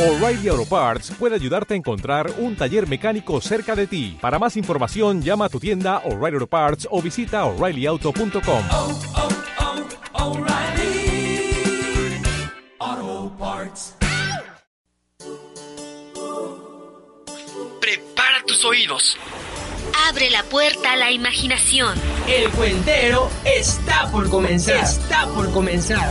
O'Reilly Auto Parts puede ayudarte a encontrar un taller mecánico cerca de ti. Para más información, llama a tu tienda O'Reilly Auto Parts o visita oreillyauto.com. oh, oh, Parts. Prepara tus oídos. Abre la puerta a la imaginación. El cuentero está por comenzar. Está por comenzar.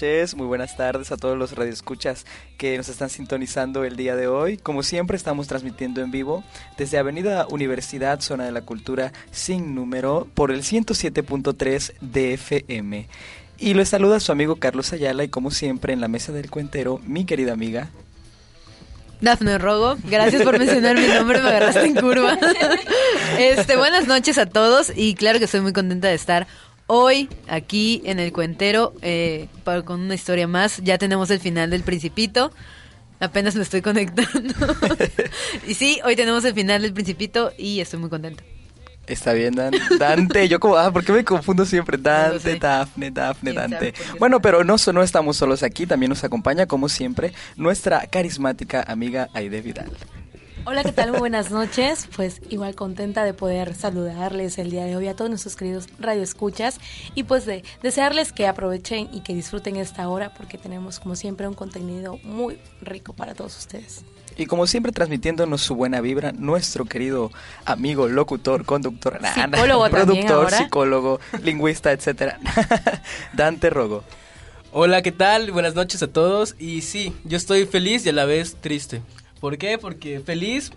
Noches, muy buenas tardes a todos los radioescuchas que nos están sintonizando el día de hoy. Como siempre, estamos transmitiendo en vivo desde Avenida Universidad, Zona de la Cultura, sin número, por el 107.3 DFM. Y les saluda su amigo Carlos Ayala y como siempre en la mesa del cuentero, mi querida amiga. Dafne Rogo, gracias por mencionar mi nombre, me agarraste en curva. Este, buenas noches a todos y claro que estoy muy contenta de estar hoy aquí en el Cuentero eh, para- con una historia más. Ya tenemos el final del Principito. Apenas me estoy conectando. y sí, hoy tenemos el final del Principito y estoy muy contenta. Está bien, Dan- Dante. Yo como, ah, ¿por qué me confundo siempre? Dante. Dafne, Dafne, ¿Quién sabe Dante. Bueno, pero no, no estamos solos aquí. También nos acompaña, como siempre, nuestra carismática amiga Aide Vidal. Hola, ¿qué tal? Muy buenas noches. Pues igual contenta de poder saludarles el día de hoy a todos nuestros queridos radioescuchas y pues de desearles que aprovechen y que disfruten esta hora porque tenemos como siempre un contenido muy rico para todos ustedes. Y como siempre transmitiéndonos su buena vibra, nuestro querido amigo, locutor, conductor, Psicólogo productor, ahora. psicólogo, lingüista, etcétera. Dante Rogo. Hola, ¿qué tal? Buenas noches a todos. Y sí, yo estoy feliz y a la vez triste. ¿Por qué? Porque feliz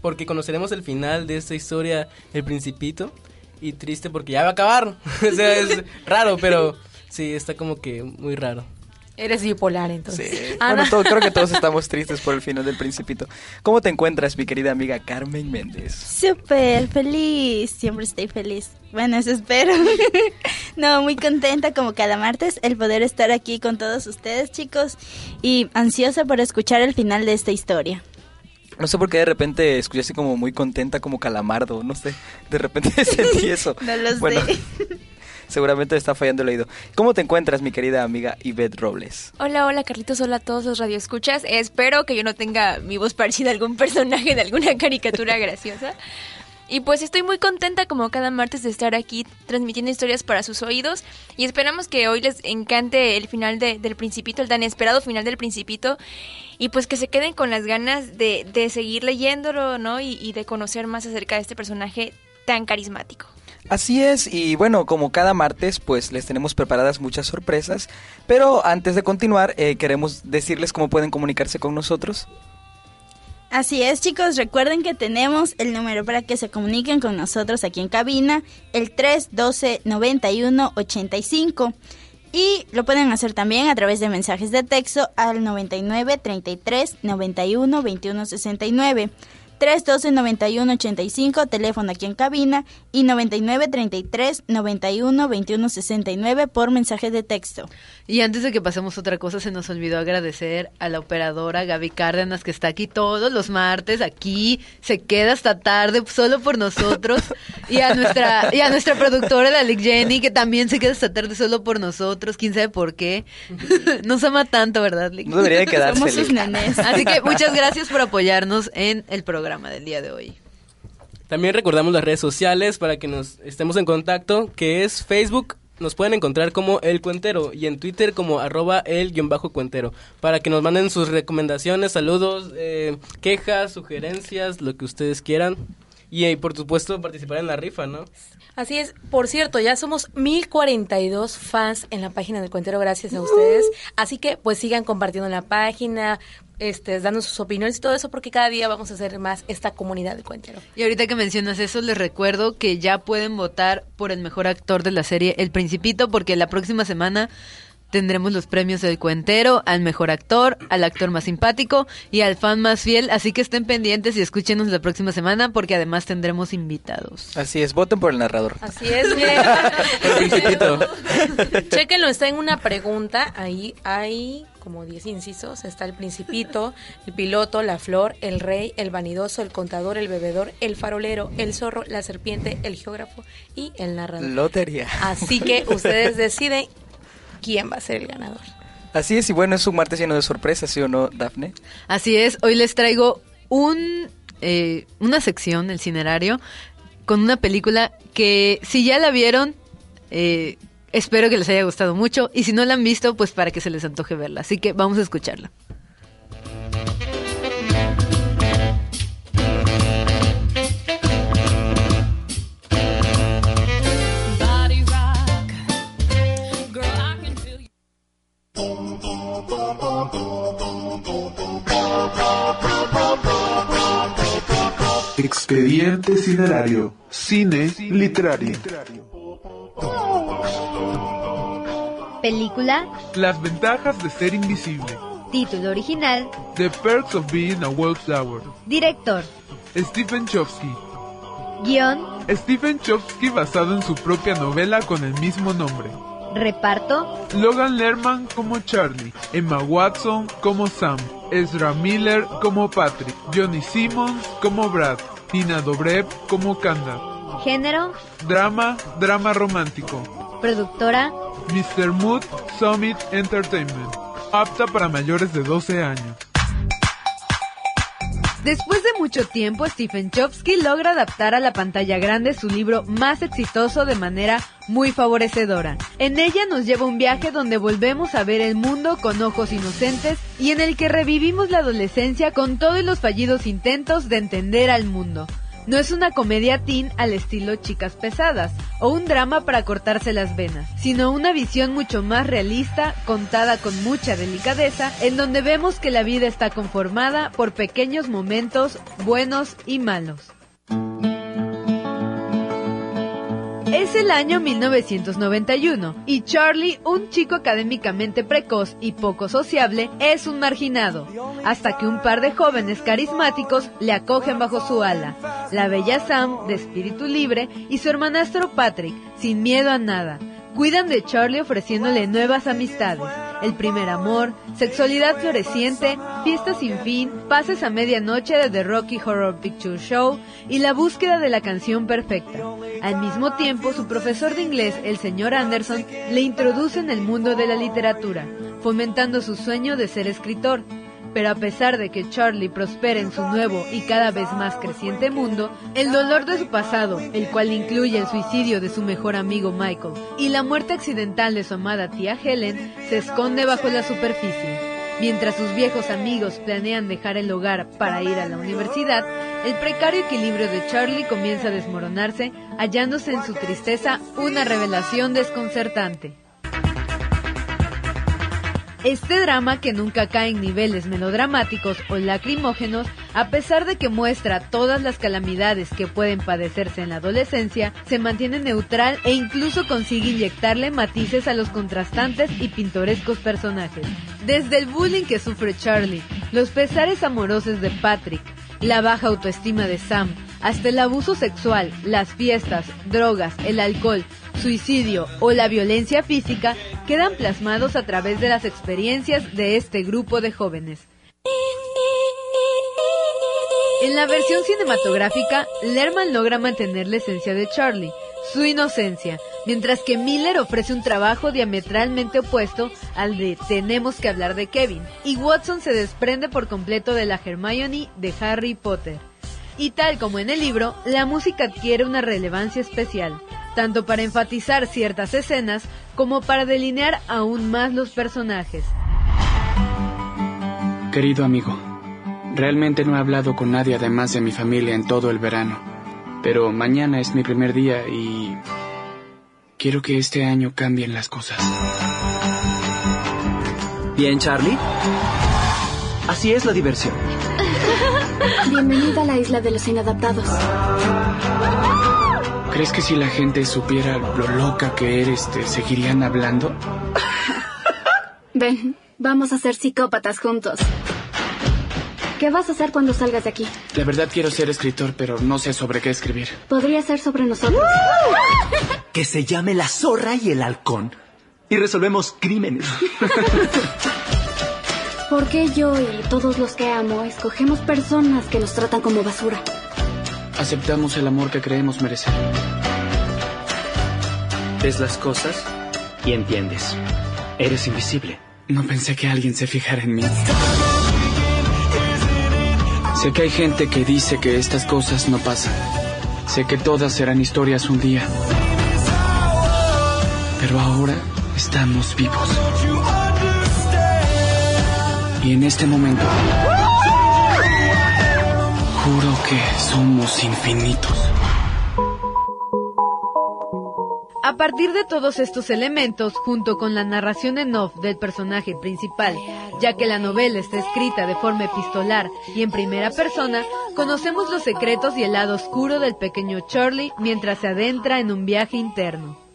porque conoceremos el final de esta historia, El Principito. Y triste porque ya va a acabar. o sea, es raro, pero sí, está como que muy raro. Eres bipolar entonces. Sí. Ana. Bueno, todo- creo que todos estamos tristes por el final del Principito. ¿Cómo te encuentras, mi querida amiga Carmen Méndez? Súper feliz, siempre estoy feliz. Bueno, eso espero. no, muy contenta como cada martes el poder estar aquí con todos ustedes, chicos, y ansiosa por escuchar el final de esta historia. No sé por qué de repente escuché así como muy contenta, como calamardo, no sé. De repente sentí eso. No lo sé. Bueno, seguramente está fallando el oído. ¿Cómo te encuentras, mi querida amiga Ivette Robles? Hola, hola Carlitos, hola a todos los radioescuchas. Espero que yo no tenga mi voz parecida a algún personaje de alguna caricatura graciosa. Y pues estoy muy contenta como cada martes de estar aquí transmitiendo historias para sus oídos y esperamos que hoy les encante el final de- del Principito, el tan esperado final del Principito y pues que se queden con las ganas de, de seguir leyéndolo, ¿no? Y de conocer más acerca de este personaje tan carismático. Así es, y bueno, como cada martes, pues les tenemos preparadas muchas sorpresas. Pero antes de continuar, eh, queremos decirles cómo pueden comunicarse con nosotros. Así es, chicos, recuerden que tenemos el número para que se comuniquen con nosotros aquí en cabina, el 312-9185. Y lo pueden hacer también a través de mensajes de texto al 99 33 91 21 69. 312-9185, teléfono aquí en cabina, y 9933-91-2169 por mensaje de texto. Y antes de que pasemos a otra cosa, se nos olvidó agradecer a la operadora Gaby Cárdenas, que está aquí todos los martes, aquí, se queda hasta tarde solo por nosotros, y a nuestra, y a nuestra productora, la Lick Jenny, que también se queda hasta tarde solo por nosotros, quién sabe por qué. Nos ama tanto, ¿verdad, Lick? No debería de quedarse, Somos sus nenes. Así que muchas gracias por apoyarnos en el programa del día de hoy. También recordamos las redes sociales para que nos estemos en contacto, que es Facebook. Nos pueden encontrar como El Cuentero y en Twitter como arroba el guion bajo cuentero para que nos manden sus recomendaciones, saludos, eh, quejas, sugerencias, lo que ustedes quieran. Y, eh, por supuesto participar en la rifa, ¿no? Así es. Por cierto, ya somos 1042 fans en la página del Cuentero gracias a ustedes. Así que pues sigan compartiendo la página, este, dando sus opiniones y todo eso porque cada día vamos a hacer más esta comunidad del Cuentero. Y ahorita que mencionas eso, les recuerdo que ya pueden votar por el mejor actor de la serie El Principito porque la próxima semana tendremos los premios del cuentero, al mejor actor, al actor más simpático y al fan más fiel, así que estén pendientes y escúchenos la próxima semana porque además tendremos invitados. Así es, voten por el narrador. Así es, Principito. Chequenlo, está en una pregunta. Ahí hay como 10 incisos. Está el principito, el piloto, la flor, el rey, el vanidoso, el contador, el bebedor, el farolero, el zorro, la serpiente, el geógrafo y el narrador. Lotería. Así que ustedes deciden quién va a ser el ganador. Así es, y bueno, es un martes lleno de sorpresas, ¿sí o no, Dafne? Así es, hoy les traigo un, eh, una sección, el cinerario, con una película que si ya la vieron, eh, espero que les haya gustado mucho, y si no la han visto, pues para que se les antoje verla. Así que vamos a escucharla. Expediente Cinerario. Cine literario. Película, Las ventajas de ser invisible. título original, The Perks of Being a Wallflower. director, Stephen Chomsky. guion, Stephen Chomsky basado en su propia novela con el mismo nombre. Reparto, Logan Lerman como Charlie, Emma Watson como Sam, Ezra Miller como Patrick, Johnny Simmons como Brad, Tina Dobrev como Kanda. género, Drama, drama romántico. productora, Mr. Mood Summit Entertainment. Apta para mayores de 12 años. Después de mucho tiempo, Stephen Chomsky logra adaptar a la pantalla grande su libro más exitoso de manera muy favorecedora. En ella nos lleva un viaje donde volvemos a ver el mundo con ojos inocentes y en el que revivimos la adolescencia con todos los fallidos intentos de entender al mundo. No es una comedia teen al estilo Chicas Pesadas o un drama para cortarse las venas, sino una visión mucho más realista, contada con mucha delicadeza, en donde vemos que la vida está conformada por pequeños momentos buenos y malos. Es el año 1991 y Charlie, un chico académicamente precoz y poco sociable, es un marginado, hasta que un par de jóvenes carismáticos le acogen bajo su ala, la bella Sam, de espíritu libre, y su hermanastro Patrick, sin miedo a nada. Cuidan de Charlie ofreciéndole nuevas amistades, el primer amor, sexualidad floreciente, fiestas sin fin, pases a medianoche de The Rocky Horror Picture Show y la búsqueda de la canción perfecta. Al mismo tiempo, su profesor de inglés, el señor Anderson, le introduce en el mundo de la literatura, fomentando su sueño de ser escritor. Pero a pesar de que Charlie prospera en su nuevo y cada vez más creciente mundo, el dolor de su pasado, el cual incluye el suicidio de su mejor amigo Michael y la muerte accidental de su amada tía Helen, se esconde bajo la superficie. Mientras sus viejos amigos planean dejar el hogar para ir a la universidad, el precario equilibrio de Charlie comienza a desmoronarse, hallándose en su tristeza una revelación desconcertante. Este drama, que nunca cae en niveles melodramáticos o lacrimógenos, a pesar de que muestra todas las calamidades que pueden padecerse en la adolescencia, se mantiene neutral e incluso consigue inyectarle matices a los contrastantes y pintorescos personajes. Desde el bullying que sufre Charlie, los pesares amorosos de Patrick, la baja autoestima de Sam, hasta el abuso sexual, las fiestas, drogas, el alcohol, suicidio o la violencia física quedan plasmados a través de las experiencias de este grupo de jóvenes. En la versión cinematográfica, Lerman logra mantener la esencia de Charlie, su inocencia, mientras que Miller ofrece un trabajo diametralmente opuesto al de Tenemos que hablar de Kevin, y Watson se desprende por completo de la Hermione de Harry Potter. Y tal como en el libro, la música adquiere una relevancia especial, tanto para enfatizar ciertas escenas como para delinear aún más los personajes. Querido amigo, realmente no he hablado con nadie además de mi familia en todo el verano. Pero mañana es mi primer día y quiero que este año cambien las cosas. Bien, Charlie. Así es la diversión. Bienvenida a la isla de los inadaptados. ¿Crees que si la gente supiera lo loca que eres, te seguirían hablando? Ven, vamos a ser psicópatas juntos. ¿Qué vas a hacer cuando salgas de aquí? La verdad quiero ser escritor, pero no sé sobre qué escribir. Podría ser sobre nosotros. Que se llame La Zorra y el Halcón. Y resolvemos crímenes. ¿Por qué yo y todos los que amo escogemos personas que nos tratan como basura? Aceptamos el amor que creemos merecer. Ves las cosas y entiendes. Eres invisible. No pensé que alguien se fijara en mí. Sé que hay gente que dice que estas cosas no pasan. Sé que todas serán historias un día. Pero ahora estamos vivos. Y en este momento... Juro que somos infinitos. A partir de todos estos elementos, junto con la narración en off del personaje principal, ya que la novela está escrita de forma epistolar y en primera persona, conocemos los secretos y el lado oscuro del pequeño Charlie mientras se adentra en un viaje interno.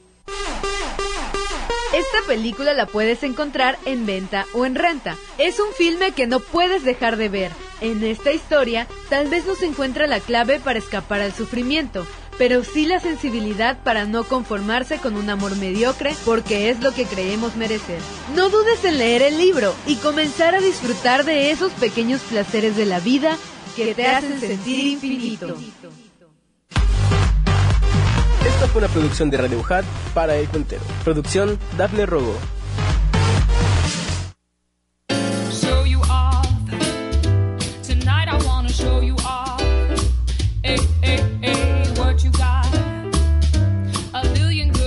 Esta película la puedes encontrar en venta o en renta. Es un filme que no puedes dejar de ver. En esta historia, tal vez no se encuentra la clave para escapar al sufrimiento, pero sí la sensibilidad para no conformarse con un amor mediocre porque es lo que creemos merecer. No dudes en leer el libro y comenzar a disfrutar de esos pequeños placeres de la vida que te hacen sentir infinito. Esta fue una producción de Radio Hat para El Cuentero. Producción Dafne Rogo.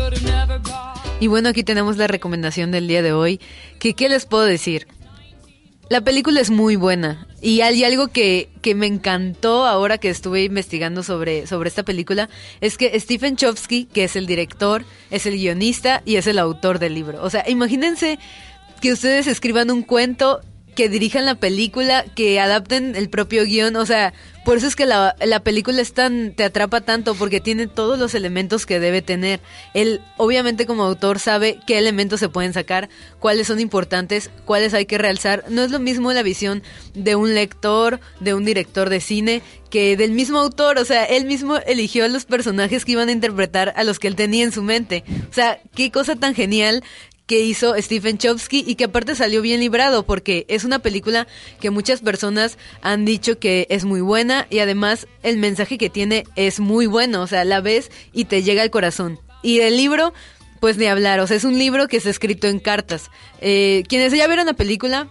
have never bought. Y bueno, aquí tenemos la recomendación del día de hoy. Que, ¿Qué les puedo decir? La película es muy buena y hay algo que, que me encantó ahora que estuve investigando sobre, sobre esta película es que Stephen Chomsky, que es el director, es el guionista y es el autor del libro. O sea, imagínense que ustedes escriban un cuento, que dirijan la película, que adapten el propio guion, o sea, por eso es que la, la película es tan, te atrapa tanto, porque tiene todos los elementos que debe tener. Él, obviamente como autor, sabe qué elementos se pueden sacar, cuáles son importantes, cuáles hay que realzar. No es lo mismo la visión de un lector, de un director de cine, que del mismo autor, o sea, él mismo eligió a los personajes que iban a interpretar a los que él tenía en su mente. O sea, qué cosa tan genial que hizo Stephen Chomsky y que aparte salió bien librado porque es una película que muchas personas han dicho que es muy buena y además el mensaje que tiene es muy bueno, o sea, la ves y te llega al corazón. Y el libro, pues ni hablar, o sea, es un libro que está escrito en cartas. Eh, quienes ya vieron la película,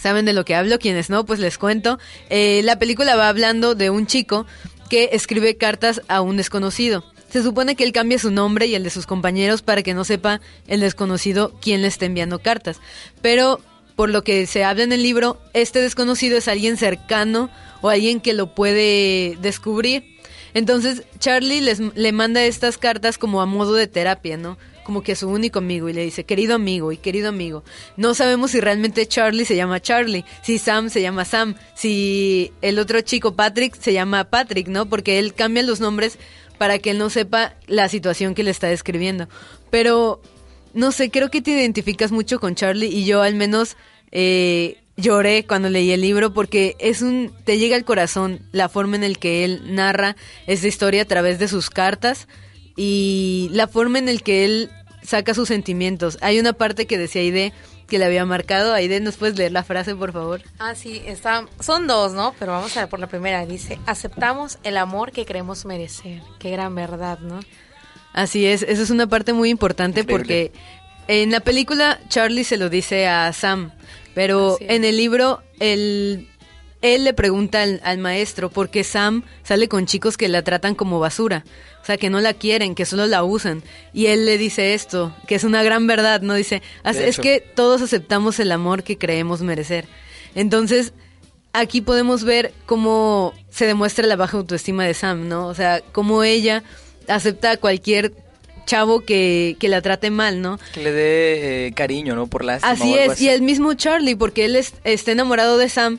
saben de lo que hablo, quienes no, pues les cuento. Eh, la película va hablando de un chico que escribe cartas a un desconocido. Se supone que él cambia su nombre y el de sus compañeros para que no sepa el desconocido quién le está enviando cartas. Pero por lo que se habla en el libro, este desconocido es alguien cercano o alguien que lo puede descubrir. Entonces Charlie les, le manda estas cartas como a modo de terapia, ¿no? Como que a su único amigo y le dice, querido amigo y querido amigo. No sabemos si realmente Charlie se llama Charlie, si Sam se llama Sam, si el otro chico Patrick se llama Patrick, ¿no? Porque él cambia los nombres para que él no sepa la situación que le está describiendo. Pero, no sé, creo que te identificas mucho con Charlie y yo al menos eh, lloré cuando leí el libro porque es un, te llega al corazón la forma en el que él narra esta historia a través de sus cartas y la forma en el que él saca sus sentimientos. Hay una parte que decía Aide que le había marcado. Aide, ¿nos puedes leer la frase, por favor? Ah, sí, está, son dos, ¿no? Pero vamos a ver por la primera. Dice, aceptamos el amor que creemos merecer. Qué gran verdad, ¿no? Así es, eso es una parte muy importante porque en la película Charlie se lo dice a Sam, pero en el libro él, él le pregunta al, al maestro por qué Sam sale con chicos que la tratan como basura, o sea, que no la quieren, que solo la usan. Y él le dice esto, que es una gran verdad, ¿no? Dice, "As- De es que todos aceptamos el amor que creemos merecer. Entonces, aquí podemos ver cómo se demuestra la baja autoestima de Sam, ¿no? O sea, cómo ella acepta a cualquier chavo que, que la trate mal, ¿no? Que le dé eh, cariño, ¿no? Por lástima Así es, y el mismo Charlie, porque él es- está enamorado de Sam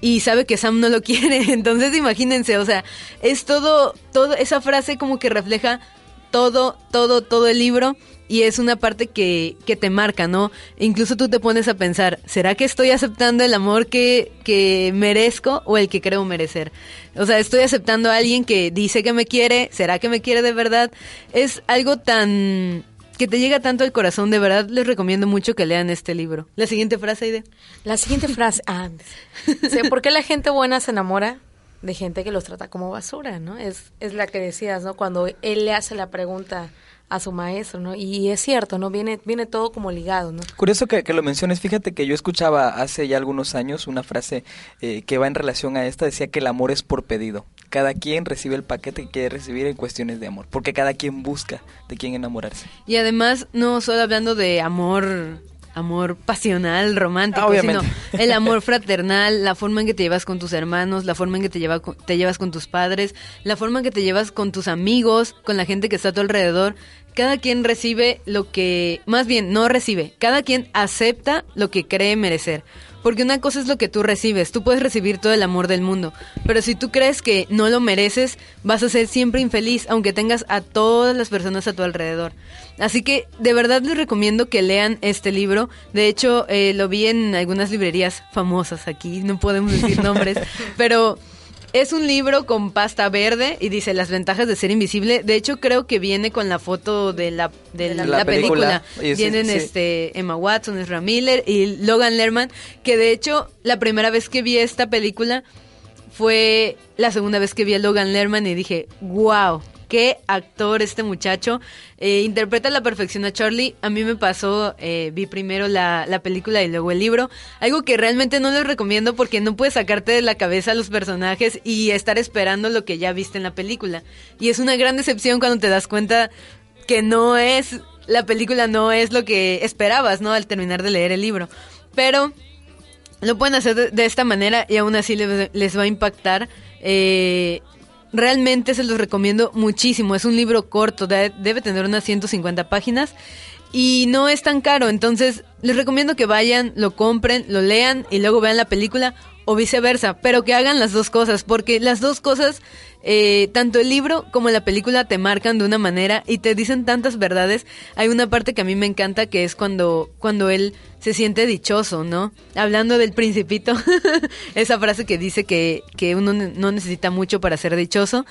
y sabe que Sam no lo quiere. Entonces imagínense, o sea, es todo, todo, esa frase como que refleja todo, todo, todo el libro y es una parte que, que te marca, ¿no? Incluso tú te pones a pensar, ¿será que estoy aceptando el amor que, que merezco o el que creo merecer? O sea, estoy aceptando a alguien que dice que me quiere, ¿será que me quiere de verdad? Es algo tan que te llega tanto al corazón, de verdad les recomiendo mucho que lean este libro. La siguiente frase, Aide. La siguiente frase, ah, sí, ¿por qué la gente buena se enamora de gente que los trata como basura, no? Es, es la que decías, ¿no? Cuando él le hace la pregunta a su maestro, ¿no? Y es cierto, ¿no? Viene, viene todo como ligado, ¿no? Curioso que, que lo menciones. Fíjate que yo escuchaba hace ya algunos años una frase eh, que va en relación a esta. Decía que el amor es por pedido. Cada quien recibe el paquete que quiere recibir en cuestiones de amor. Porque cada quien busca de quién enamorarse. Y además, no solo hablando de amor, amor pasional, romántico, Ah, obviamente. sino el amor fraternal, la forma en que te llevas con tus hermanos, la forma en que te, lleva, te llevas con tus padres, la forma en que te llevas con tus amigos, con la gente que está a tu alrededor. Cada quien recibe lo que, más bien, no recibe, cada quien acepta lo que cree merecer. Porque una cosa es lo que tú recibes, tú puedes recibir todo el amor del mundo, pero si tú crees que no lo mereces, vas a ser siempre infeliz, aunque tengas a todas las personas a tu alrededor. Así que de verdad les recomiendo que lean este libro. De hecho, eh, lo vi en algunas librerías famosas aquí, no podemos decir nombres, pero es un libro con pasta verde y dice las ventajas de ser invisible. De hecho, creo que viene con la foto de la, de la, La la película. película. Vienen sí. este Emma Watson, Ezra Miller y Logan Lerman, que de hecho la primera vez que vi esta película fue la segunda vez que vi a Logan Lerman y dije, wow, qué actor este muchacho. Eh, interpreta a la perfección a Charlie. A mí me pasó, eh, vi primero la, la película y luego el libro. Algo que realmente no les recomiendo porque no puedes sacarte de la cabeza a los personajes y estar esperando lo que ya viste en la película. Y es una gran decepción cuando te das cuenta que no es, la película no es lo que esperabas, ¿no? Al terminar de leer el libro. Pero lo pueden hacer de, de esta manera y aún así les, les va a impactar. Eh, realmente se los recomiendo muchísimo. Es un libro corto, de- debe tener unas 150 páginas y no es tan caro. Entonces les recomiendo que vayan, lo compren, lo lean y luego vean la película o viceversa, pero que hagan las dos cosas, porque las dos cosas, eh, tanto el libro como la película te marcan de una manera y te dicen tantas verdades. Hay una parte que a mí me encanta que es cuando, cuando él se siente dichoso, ¿no? Hablando del principito, esa frase que dice que, que uno no necesita mucho para ser dichoso.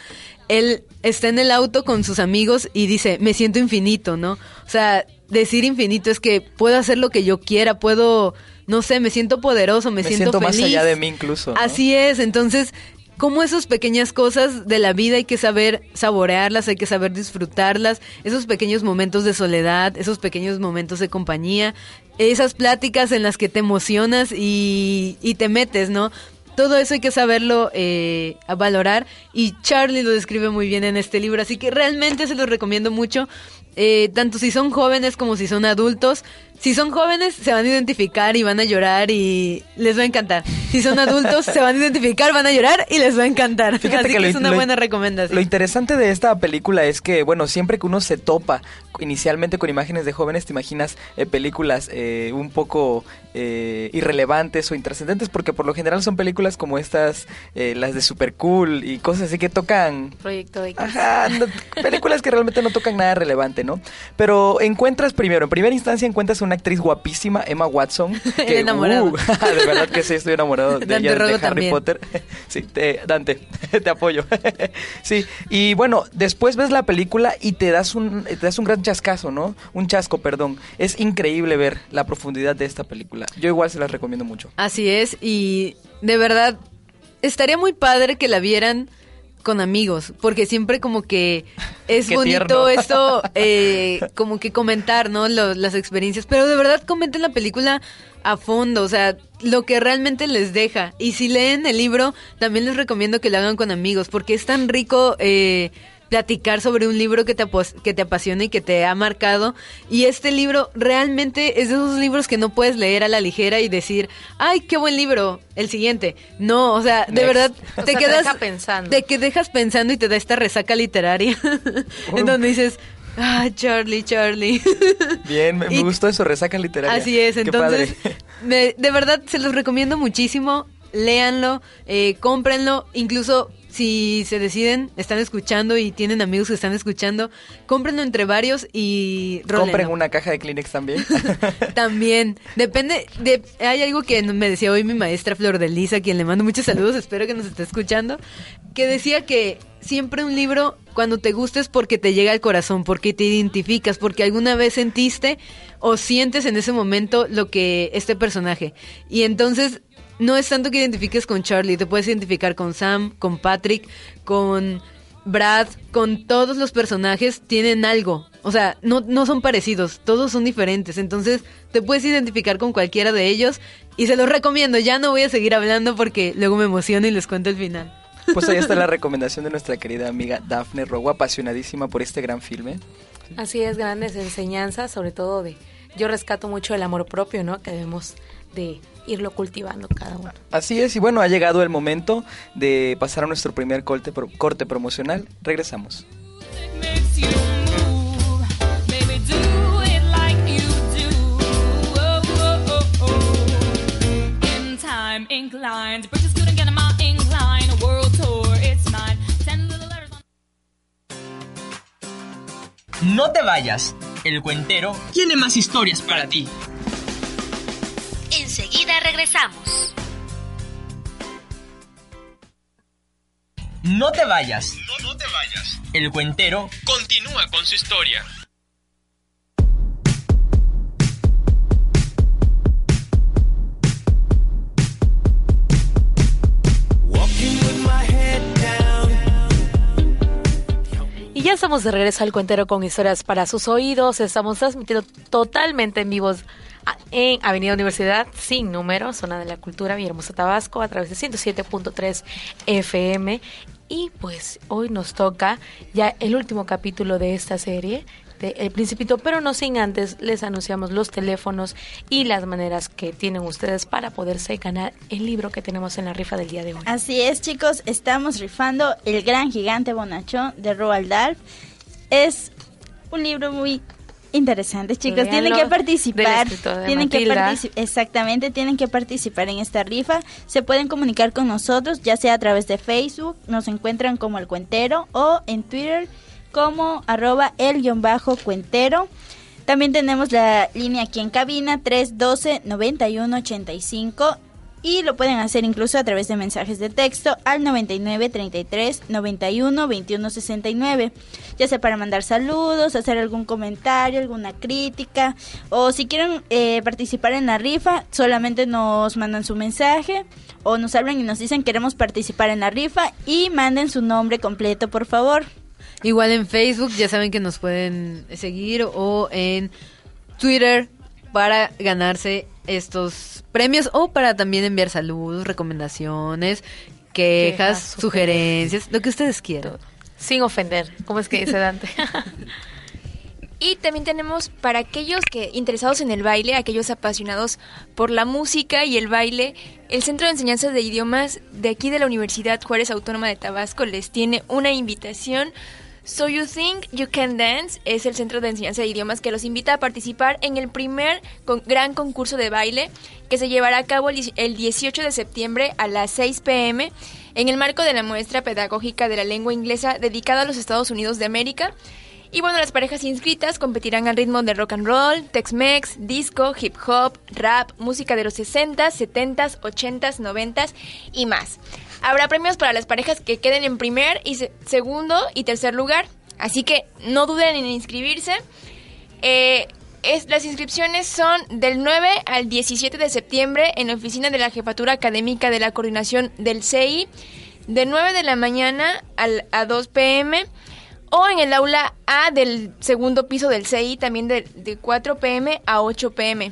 Él está en el auto con sus amigos y dice, me siento infinito, ¿no? O sea, decir infinito es que puedo hacer lo que yo quiera, puedo, no sé, me siento poderoso, me, Me siento, siento más feliz. allá de mí incluso, ¿no? Así es, entonces, como esas pequeñas cosas de la vida hay que saber saborearlas, hay que saber disfrutarlas, esos pequeños momentos de soledad, esos pequeños momentos de compañía, esas pláticas en las que te emocionas y, te metes, ¿no? Todo eso hay que saberlo eh, valorar y Charlie lo describe muy bien en este libro, así que realmente se los recomiendo mucho, eh, tanto si son jóvenes como si son adultos. Si son jóvenes se van a identificar y van a llorar y les va a encantar. Si son adultos se van a identificar, van a llorar y les va a encantar. Fíjate así que que, lo- es una lo- buena recomendación. Lo interesante de esta película es que, bueno, siempre que uno se topa inicialmente con imágenes de jóvenes, te imaginas eh, películas eh, un poco eh, irrelevantes o intrascendentes, porque por lo general son películas como estas, eh, las de Super Cool y cosas así que tocan Proyecto X. Ajá, no- películas que realmente no tocan nada relevante, ¿no? Pero encuentras primero, en primera instancia encuentras a una actriz guapísima, Emma Watson. Que, enamorado. uh, de verdad que sí, estoy enamorado de Dante ella, de Harry también. Potter. Sí, te- Dante, te apoyo. Sí, y bueno, después ves la película y te das un, te das un gran chascazo, ¿no? Un chasco, perdón. Es increíble ver la profundidad de esta película. Yo igual se las recomiendo mucho. Así es, y de verdad, estaría muy padre que la vieran con amigos, porque siempre como que es bonito esto, eh, como que comentar, ¿no? Lo- las experiencias, pero de verdad comenten la película a fondo, o sea, lo que realmente les deja. Y si leen el libro, también les recomiendo que lo hagan con amigos, porque es tan rico eh, platicar sobre un libro que te, que te apasiona y que te ha marcado. Y este libro realmente es de esos libros que no puedes leer a la ligera y decir, ay, qué buen libro, el siguiente. No, o sea, de Next. verdad, O te sea, te quedas deja pensando. De que dejas pensando y te da esta resaca literaria. en donde dices, ah, Charlie, Charlie. Bien, me, Y- gustó eso, resaca literaria. Así es, Qué entonces, me- de verdad se los recomiendo muchísimo. Léanlo, eh, cómprenlo, incluso si se deciden, están escuchando y tienen amigos que están escuchando, cómprenlo entre varios y rólenlo. Compren una caja de Kleenex también. También, depende, de, hay algo que me decía hoy mi maestra Flor de Lisa, quien le mando muchos saludos, espero que nos esté escuchando, que decía que siempre un libro, cuando te gusta es porque te llega al corazón, porque te identificas, porque alguna vez sentiste o sientes en ese momento lo que este personaje. Y entonces, no es tanto que identifiques con Charlie, te puedes identificar con Sam, con Patrick, con Brad, con todos los personajes tienen algo. O sea, no, no son parecidos, todos son diferentes. Entonces, te puedes identificar con cualquiera de ellos y se los recomiendo. Ya no voy a seguir hablando porque luego me emociono y les cuento el final. Pues ahí está la recomendación de nuestra querida amiga Dafne Rogo, apasionadísima por este gran filme. Así es, grandes enseñanzas, sobre todo de... Yo rescato mucho el amor propio, ¿no? Que debemos de irlo cultivando cada uno. Así es, y bueno, ha llegado el momento de pasar a nuestro primer corte, corte promocional. Regresamos. No te vayas. El cuentero tiene más historias para ti. Regresamos. No te vayas. No, no te vayas. El cuentero continúa con su historia. Estamos de regreso al cuentero con historias para sus oídos. Estamos transmitiendo totalmente en vivos en Avenida Universidad, sin número, zona de la cultura, Villahermosa, Tabasco, a través de 107.3 FM. Y pues hoy nos toca ya el último capítulo de esta serie de El Principito, pero no sin antes les anunciamos los teléfonos y las maneras que tienen ustedes para poderse ganar el libro que tenemos en la rifa del día de hoy. Así es, chicos, estamos rifando El Gran Gigante Bonachón de Roald Dahl. Es un libro muy interesante, chicos. Tienen que participar. Tienen que Matilda. partici- exactamente, tienen que participar en esta rifa. Se pueden comunicar con nosotros, ya sea a través de Facebook, nos encuentran como El Cuentero o en Twitter como arroba el guion bajo cuentero. También tenemos la línea aquí en cabina 312-9185 y lo pueden hacer incluso a través de mensajes de texto al 99 33 91 21 69, ya sea para mandar saludos, hacer algún comentario, alguna crítica o si quieren eh, participar en la rifa, solamente nos mandan su mensaje o nos hablan y nos dicen queremos participar en la rifa y manden su nombre completo, por favor. Igual en Facebook, ya saben que nos pueden seguir o en Twitter para ganarse estos premios o para también enviar saludos, recomendaciones, quejas, Quejas, sugerencias, lo que ustedes quieran. Sin ofender, ¿cómo es que dice Dante? Y también tenemos para aquellos que interesados en el baile, aquellos apasionados por la música y el baile, el Centro de Enseñanza de Idiomas de aquí de la Universidad Juárez Autónoma de Tabasco les tiene una invitación. So You Think You Can Dance es el Centro de Enseñanza de Idiomas que los invita a participar en el primer con- gran concurso de baile que se llevará a cabo el dieci- el 18 de septiembre a las 6 pm en el marco de la muestra pedagógica de la lengua inglesa dedicada a los Estados Unidos de América. Y bueno, las parejas inscritas competirán al ritmo de rock and roll, Tex-Mex, disco, hip hop, rap, música de los 60s, 70s, 80s, 90s y más. Habrá premios para las parejas que queden en primer y se- segundo y tercer lugar, así que no duden en inscribirse. Eh, las inscripciones son del 9 al 17 de septiembre en la oficina de la Jefatura Académica de la Coordinación del CI, de 9 de la mañana a 2 pm, o en el aula A del segundo piso del CI, también de, de 4 pm a 8 pm.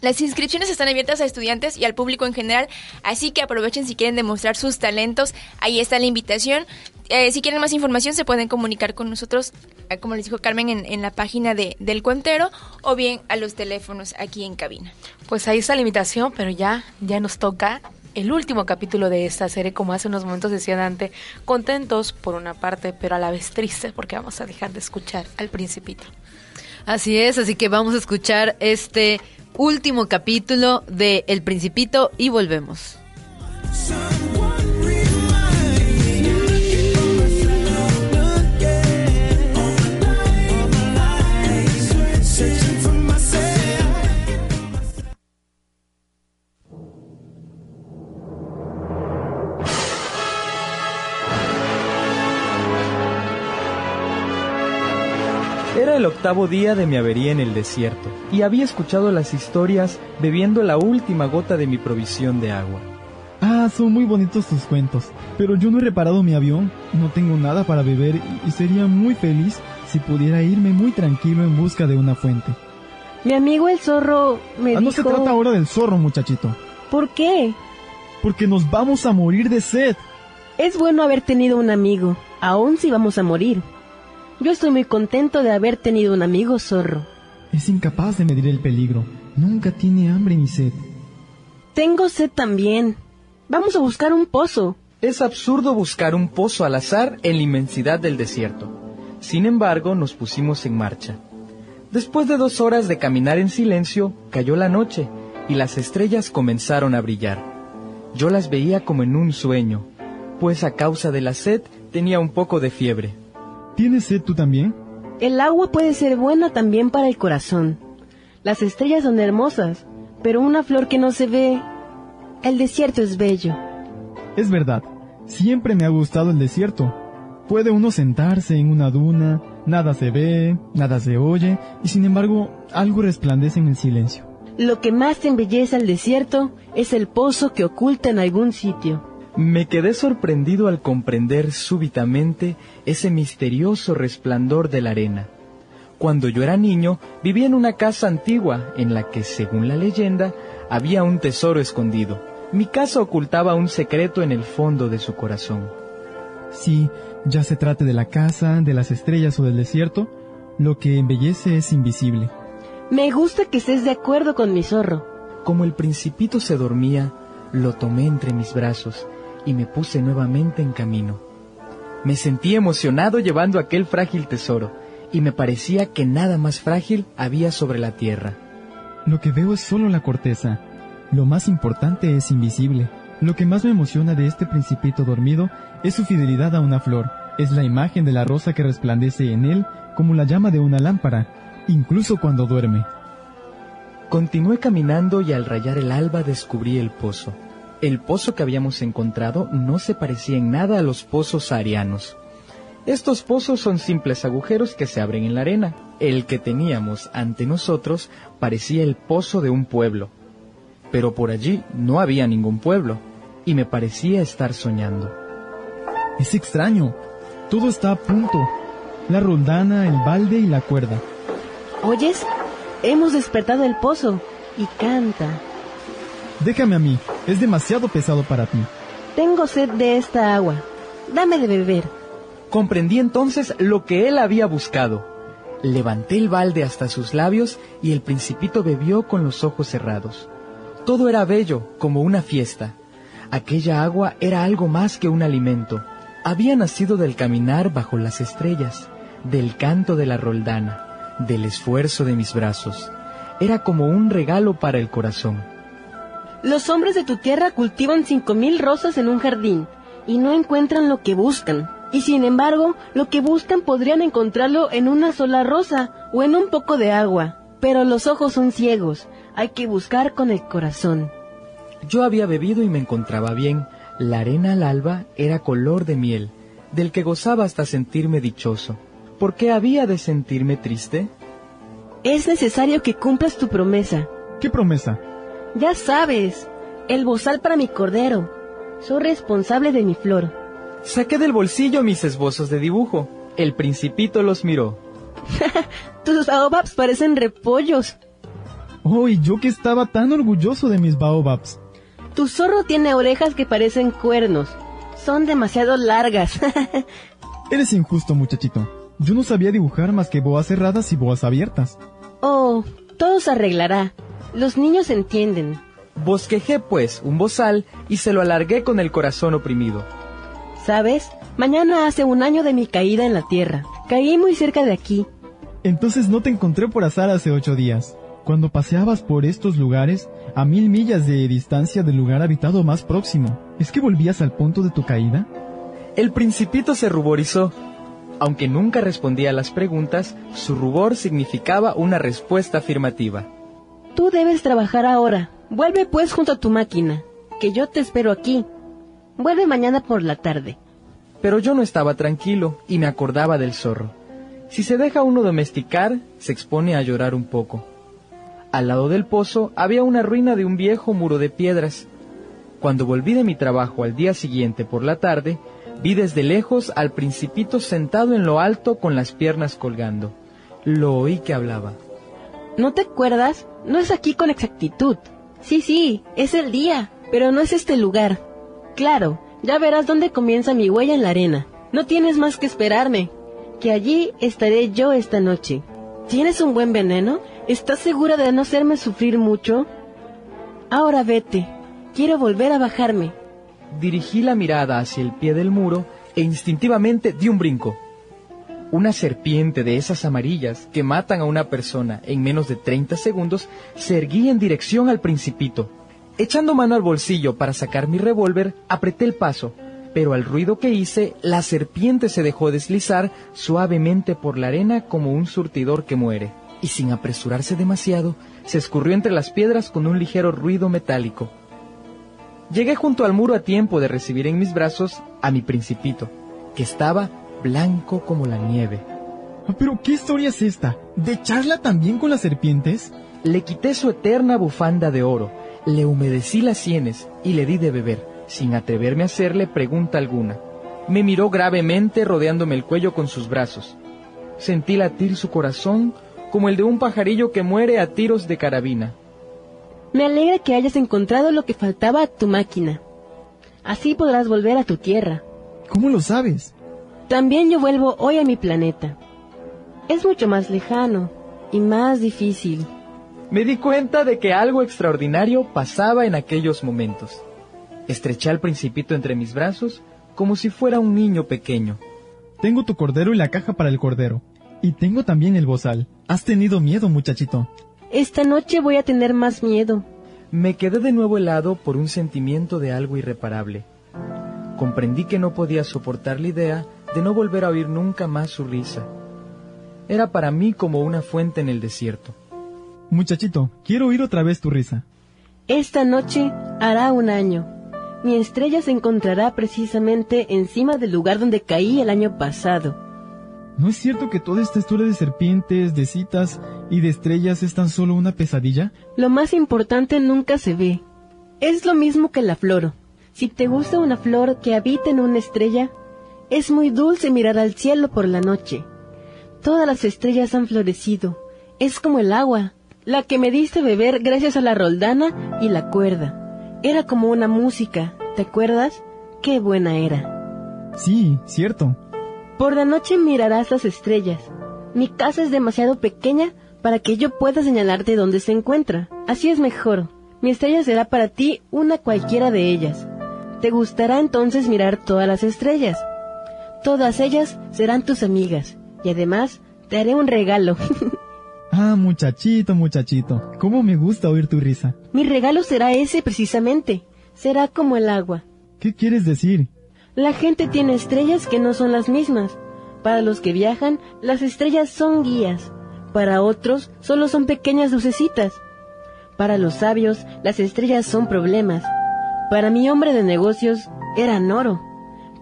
Las inscripciones están abiertas a estudiantes y al público en general, así que aprovechen si quieren demostrar sus talentos. Ahí está la invitación. Eh, si quieren más información se pueden comunicar con nosotros, eh, como les dijo Carmen, en, en la página de, del Cuentero o bien a los teléfonos aquí en cabina. Pues ahí está la invitación, pero ya, ya nos toca el último capítulo de esta serie, como hace unos momentos decía Dante, contentos por una parte, pero a la vez tristes porque vamos a dejar de escuchar al principito. Así es, así que vamos a escuchar este último capítulo de El Principito y volvemos. El octavo día de mi avería en el desierto y había escuchado las historias bebiendo la última gota de mi provisión de agua. Ah, son muy bonitos tus cuentos, pero yo no he reparado mi avión, no tengo nada para beber y- sería muy feliz si pudiera irme muy tranquilo en busca de una fuente. Mi amigo el zorro me Ah, no dijo... se trata ahora del zorro, muchachito, ¿Por qué? porque nos vamos a morir de sed. Es bueno haber tenido un amigo, aun si vamos a morir. Yo estoy muy contento de haber tenido un amigo zorro. Es incapaz de medir el peligro, nunca tiene hambre ni sed. Tengo sed también. Vamos a buscar un pozo. Es absurdo buscar un pozo al azar en la inmensidad del desierto. Sin embargo, nos pusimos en marcha. Después de dos horas de caminar en silencio, cayó la noche y las estrellas comenzaron a brillar. Yo las veía como en un sueño, pues a causa de la sed tenía un poco de fiebre. ¿Tienes sed tú también? El agua puede ser buena también para el corazón. Las estrellas son hermosas, pero una flor que no se ve... El desierto es bello. Es verdad, siempre me ha gustado el desierto. Puede uno sentarse en una duna, nada se ve, nada se oye, y sin embargo algo resplandece en el silencio. Lo que más embellece al desierto es el pozo que oculta en algún sitio. Me quedé sorprendido al comprender súbitamente ese misterioso resplandor de la arena. Cuando yo era niño, vivía en una casa antigua en la que, según la leyenda, había un tesoro escondido. Mi casa ocultaba un secreto en el fondo de su corazón. Sí, ya se trate de la casa, de las estrellas o del desierto, lo que embellece es invisible. Me gusta que estés de acuerdo con mi zorro. Como el principito se dormía, lo tomé entre mis brazos y me puse nuevamente en camino. Me sentí emocionado llevando aquel frágil tesoro, y me parecía que nada más frágil había sobre la tierra. Lo que veo es solo la corteza. Lo más importante es invisible. Lo que más me emociona de este principito dormido es su fidelidad a una flor. Es la imagen de la rosa que resplandece en él como la llama de una lámpara, incluso cuando duerme. Continué caminando y al rayar el alba descubrí el pozo. El pozo que habíamos encontrado no se parecía en nada a los pozos arianos. Estos pozos son simples agujeros que se abren en la arena. El que teníamos ante nosotros parecía el pozo de un pueblo. Pero por allí no había ningún pueblo, y me parecía estar soñando. Es extraño. Todo está a punto. La roldana, el balde y la cuerda. ¿Oyes? Hemos despertado el pozo y canta. Déjame a mí. Es demasiado pesado para ti. Tengo sed de esta agua. Dame de beber. Comprendí entonces lo que él había buscado. Levanté el balde hasta sus labios y el principito bebió con los ojos cerrados. Todo era bello, como una fiesta. Aquella agua era algo más que un alimento. Había nacido del caminar bajo las estrellas, del canto de la roldana, del esfuerzo de mis brazos. Era como un regalo para el corazón. Los hombres de tu tierra cultivan cinco mil rosas en un jardín y no encuentran lo que buscan. Y sin embargo, lo que buscan podrían encontrarlo en una sola rosa o en un poco de agua. Pero los ojos son ciegos. Hay que buscar con el corazón. Yo había bebido y me encontraba bien. La arena al alba era color de miel, del que gozaba hasta sentirme dichoso. ¿Por qué había de sentirme triste? Es necesario que cumplas tu promesa. ¿Qué promesa? Ya sabes, el bozal para mi cordero. Soy responsable de mi flor. Saqué del bolsillo mis esbozos de dibujo. El principito los miró. Tus baobabs parecen repollos. Oh, y yo que estaba tan orgulloso de mis baobabs. Tu zorro tiene orejas que parecen cuernos. Son demasiado largas. Eres injusto, muchachito. Yo no sabía dibujar más que boas cerradas y boas abiertas. oh, todo se arreglará. Los niños entienden. Bosquejé, pues, un bozal y se lo alargué con el corazón oprimido. ¿Sabes? Mañana hace un año de mi caída en la tierra. Caí muy cerca de aquí. Entonces no te encontré por azar hace ocho días. Cuando paseabas por estos lugares, a mil millas de distancia del lugar habitado más próximo, ¿es que volvías al punto de tu caída? El principito se ruborizó. Aunque nunca respondía a las preguntas, su rubor significaba una respuesta afirmativa. Tú debes trabajar ahora. Vuelve pues junto a tu máquina, que yo te espero aquí. Vuelve mañana por la tarde. Pero yo no estaba tranquilo y me acordaba del zorro. Si se deja uno domesticar, se expone a llorar un poco. Al lado del pozo había una ruina de un viejo muro de piedras. Cuando volví de mi trabajo al día siguiente por la tarde, vi desde lejos al principito sentado en lo alto con las piernas colgando. Lo oí que hablaba. ¿No te acuerdas? No es aquí con exactitud. Sí, sí, es el día, pero no es este lugar. Claro, ya verás dónde comienza mi huella en la arena. No tienes más que esperarme, que allí estaré yo esta noche. ¿Tienes un buen veneno? ¿Estás segura de no hacerme sufrir mucho? Ahora vete. Quiero volver a bajarme. Dirigí la mirada hacia el pie del muro e instintivamente di un brinco. Una serpiente de esas amarillas que matan a una persona en menos de 30 segundos se erguía en dirección al principito. Echando mano al bolsillo para sacar mi revólver, apreté el paso, pero al ruido que hice, la serpiente se dejó deslizar suavemente por la arena como un surtidor que muere, y sin apresurarse demasiado, se escurrió entre las piedras con un ligero ruido metálico. Llegué junto al muro a tiempo de recibir en mis brazos a mi principito, que estaba blanco como la nieve. Ah, Pero, ¿qué historia es esta? ¿De charla también con las serpientes? Le quité su eterna bufanda de oro, le humedecí las sienes y le di de beber, sin atreverme a hacerle pregunta alguna. Me miró gravemente rodeándome el cuello con sus brazos. Sentí latir su corazón como el de un pajarillo que muere a tiros de carabina. Me alegra que hayas encontrado lo que faltaba a tu máquina. Así podrás volver a tu tierra. ¿Cómo lo sabes? También yo vuelvo hoy a mi planeta. Es mucho más lejano y más difícil. Me di cuenta de que algo extraordinario pasaba en aquellos momentos. Estreché al principito entre mis brazos como si fuera un niño pequeño. Tengo tu cordero y la caja para el cordero. Y tengo también el bozal. ¿Has tenido miedo, muchachito? Esta noche voy a tener más miedo. Me quedé de nuevo helado por un sentimiento de algo irreparable. Comprendí que no podía soportar la idea de no volver a oír nunca más su risa. Era para mí como una fuente en el desierto. Muchachito, quiero oír otra vez tu risa. Esta noche hará un año. Mi estrella se encontrará precisamente encima del lugar donde caí el año pasado. ¿No es cierto que toda esta historia de serpientes, de citas y de estrellas es tan solo una pesadilla? Lo más importante nunca se ve. Es lo mismo que la flor. Si te gusta una flor que habita en una estrella, es muy dulce mirar al cielo por la noche. Todas las estrellas han florecido. Es como el agua, la que me diste beber gracias a la roldana y la cuerda. Era como una música, ¿te acuerdas? Qué buena era. Sí, cierto. Por la noche mirarás las estrellas. Mi casa es demasiado pequeña para que yo pueda señalarte dónde se encuentra. Así es mejor. Mi estrella será para ti una cualquiera de ellas. Te gustará entonces mirar todas las estrellas. Todas ellas serán tus amigas. Y además te haré un regalo. Ah, muchachito, muchachito. ¿Cómo me gusta oír tu risa? Mi regalo será ese precisamente. Será como el agua. ¿Qué quieres decir? La gente tiene estrellas que no son las mismas. Para los que viajan, las estrellas son guías. Para otros, solo son pequeñas lucecitas. Para los sabios, las estrellas son problemas. Para mi hombre de negocios, eran oro.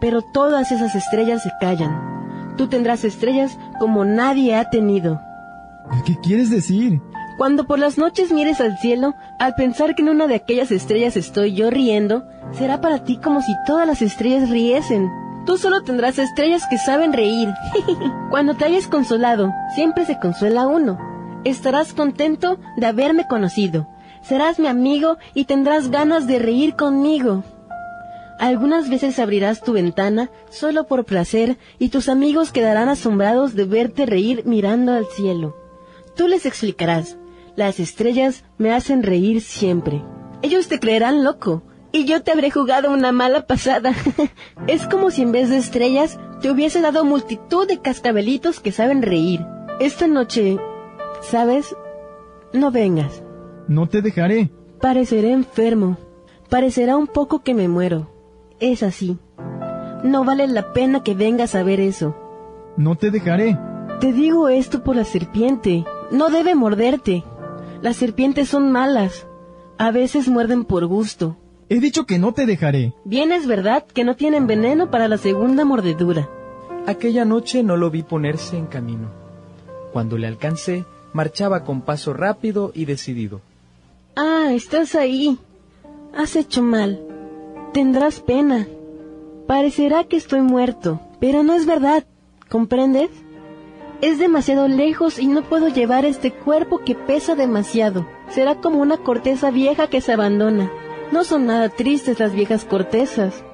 Pero todas esas estrellas se callan. Tú tendrás estrellas como nadie ha tenido. ¿Qué quieres decir? Cuando por las noches mires al cielo, al pensar que en una de aquellas estrellas estoy yo riendo, será para ti como si todas las estrellas riesen. Tú solo tendrás estrellas que saben reír. Cuando te hayas consolado, siempre se consuela uno. Estarás contento de haberme conocido. Serás mi amigo y tendrás ganas de reír conmigo. Algunas veces abrirás tu ventana solo por placer y tus amigos quedarán asombrados de verte reír mirando al cielo. Tú les explicarás, las estrellas me hacen reír siempre. Ellos te creerán loco y yo te habré jugado una mala pasada. es como si en vez de estrellas te hubiese dado multitud de cascabelitos que saben reír. Esta noche, ¿sabes? No vengas. No te dejaré. Pareceré enfermo. Parecerá un poco que me muero. Es así. No vale la pena que vengas a ver eso. No te dejaré. Te digo esto por la serpiente. No debe morderte. Las serpientes son malas. A veces muerden por gusto. He dicho que no te dejaré. Bien es verdad que no tienen veneno para la segunda mordedura. Aquella noche no lo vi ponerse en camino. Cuando le alcancé, marchaba con paso rápido y decidido. Ah, estás ahí. Has hecho mal. Tendrás pena. Parecerá que estoy muerto, pero no es verdad. ¿Comprendes? Es demasiado lejos y no puedo llevar este cuerpo que pesa demasiado. Será como una corteza vieja que se abandona. No son nada tristes las viejas cortezas.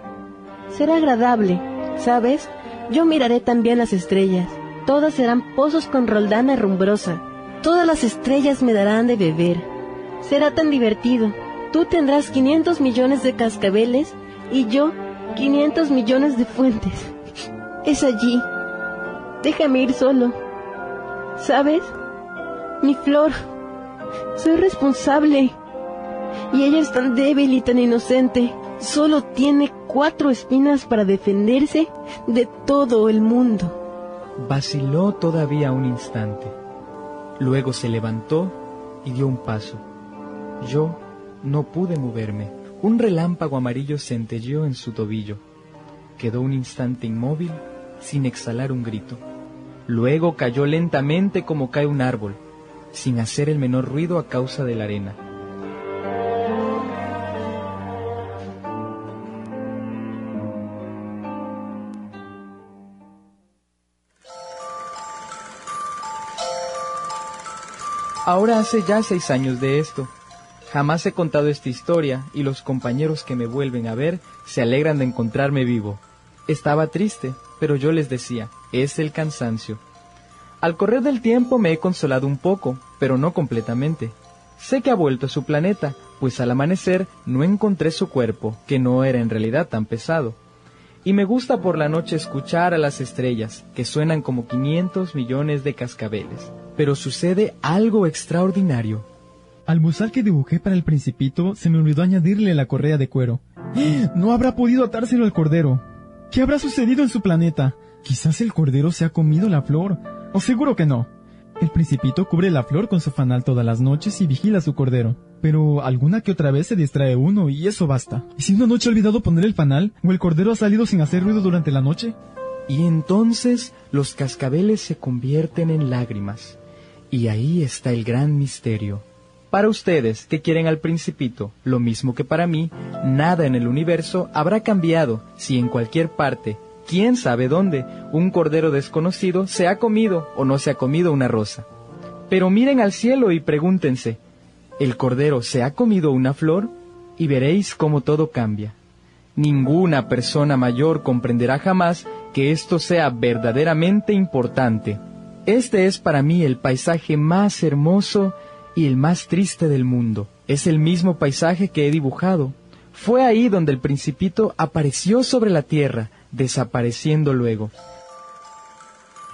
Será agradable, ¿sabes? Yo miraré también las estrellas. Todas serán pozos con roldana rumbrosa. Todas las estrellas me darán de beber. Será tan divertido. Tú tendrás 500 millones de cascabeles y yo 500 millones de fuentes. Es allí. Déjame ir solo. ¿Sabes? Mi flor. Soy responsable. Y ella es tan débil y tan inocente. Solo tiene cuatro espinas para defenderse de todo el mundo. Vaciló todavía un instante. Luego se levantó y dio un paso. Yo no pude moverme. Un relámpago amarillo centelleó en su tobillo. Quedó un instante inmóvil, sin exhalar un grito. Luego cayó lentamente como cae un árbol, sin hacer el menor ruido a causa de la arena. Ahora hace ya seis años de esto. Jamás he contado esta historia y los compañeros que me vuelven a ver se alegran de encontrarme vivo. Estaba triste, pero yo les decía, es el cansancio. Al correr del tiempo me he consolado un poco, pero no completamente. Sé que ha vuelto a su planeta, pues al amanecer no encontré su cuerpo, que no era en realidad tan pesado. Y me gusta por la noche escuchar a las estrellas, que suenan como 500 millones de cascabeles. Pero sucede algo extraordinario. Al bozal que dibujé para el principito se me olvidó añadirle la correa de cuero. No habrá podido atárselo al cordero. ¿Qué habrá sucedido en su planeta? Quizás el cordero se ha comido la flor. O seguro que no. El principito cubre la flor con su fanal todas las noches y vigila a su cordero. Pero alguna que otra vez se distrae uno y eso basta. ¿Y si una noche ha olvidado poner el fanal o el cordero ha salido sin hacer ruido durante la noche? Y entonces los cascabeles se convierten en lágrimas. Y ahí está el gran misterio. Para ustedes que quieren al principito, lo mismo que para mí, nada en el universo habrá cambiado si en cualquier parte, quién sabe dónde, un cordero desconocido se ha comido o no se ha comido una rosa. Pero miren al cielo y pregúntense, ¿el cordero se ha comido una flor? Y veréis cómo todo cambia. Ninguna persona mayor comprenderá jamás que esto sea verdaderamente importante. Este es para mí el paisaje más hermoso y el más triste del mundo. Es el mismo paisaje que he dibujado. Fue ahí donde el principito apareció sobre la tierra, desapareciendo luego.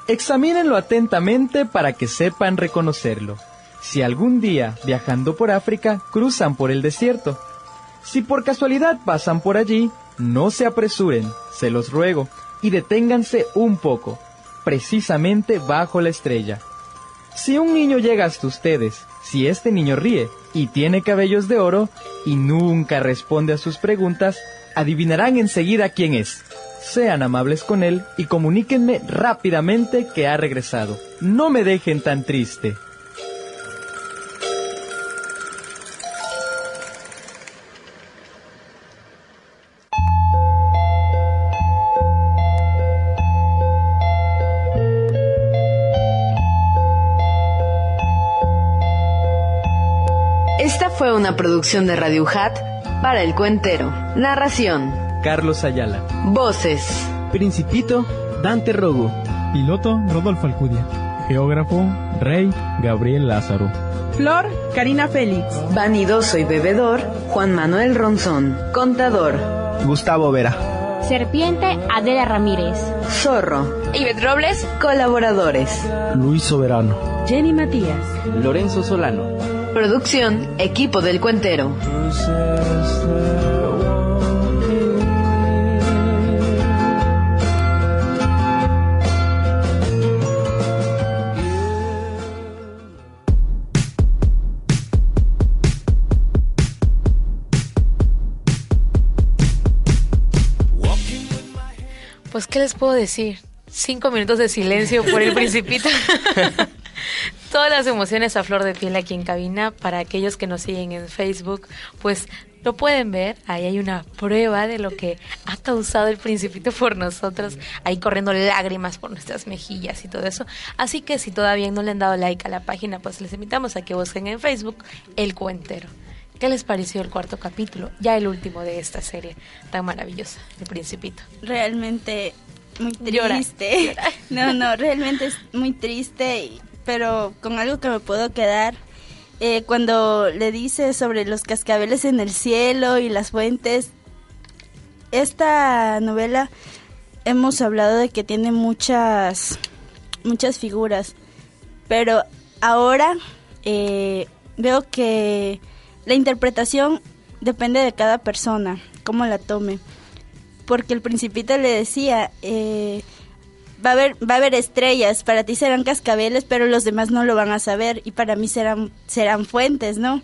Examínenlo atentamente para que sepan reconocerlo. Si algún día, viajando por África, cruzan por el desierto, si por casualidad pasan por allí, no se apresuren, se los ruego, y deténganse un poco, precisamente bajo la estrella. Si un niño llega hasta ustedes, si este niño ríe y tiene cabellos de oro y nunca responde a sus preguntas, adivinarán enseguida quién es. Sean amables con él y comuníquenme rápidamente que ha regresado. No me dejen tan triste. Una producción de Radio Hat para El Cuentero. Narración. Carlos Ayala. Voces. Principito, Dante Rogo. Piloto, Rodolfo Alcudia. Geógrafo, Rey, Gabriel Lázaro. Flor, Karina Félix. Vanidoso y bebedor, Juan Manuel Ronzón. Contador. Gustavo Vera. Serpiente, Adela Ramírez. Zorro. Ivette Robles. Colaboradores. Luis Soberano. Jenny Matías. Lorenzo Solano. Producción, equipo del Cuentero. Pues, ¿qué les puedo decir? Cinco minutos de silencio por el principito. Todas las emociones a flor de piel aquí en cabina. Para aquellos que nos siguen en Facebook, pues lo pueden ver. Ahí hay una prueba de lo que ha causado el principito por nosotros. Ahí corriendo lágrimas por nuestras mejillas y todo eso. Así que si todavía no le han dado like a la página, pues les invitamos a que busquen en Facebook El Cuentero. ¿Qué les pareció el cuarto capítulo? Ya el último de esta serie tan maravillosa, El Principito. Realmente muy Llora, triste. No, no, realmente es muy triste, y- pero con algo que me puedo quedar. eh, cuando le dice sobre los cascabeles en el cielo y las fuentes, esta novela hemos hablado de que tiene muchas, muchas figuras, pero ahora eh, veo que la interpretación depende de cada persona, cómo la tome porque el principito le decía, eh, va, a haber, va a haber estrellas, para ti serán cascabeles, pero los demás no lo van a saber y para mí serán, serán fuentes, ¿no?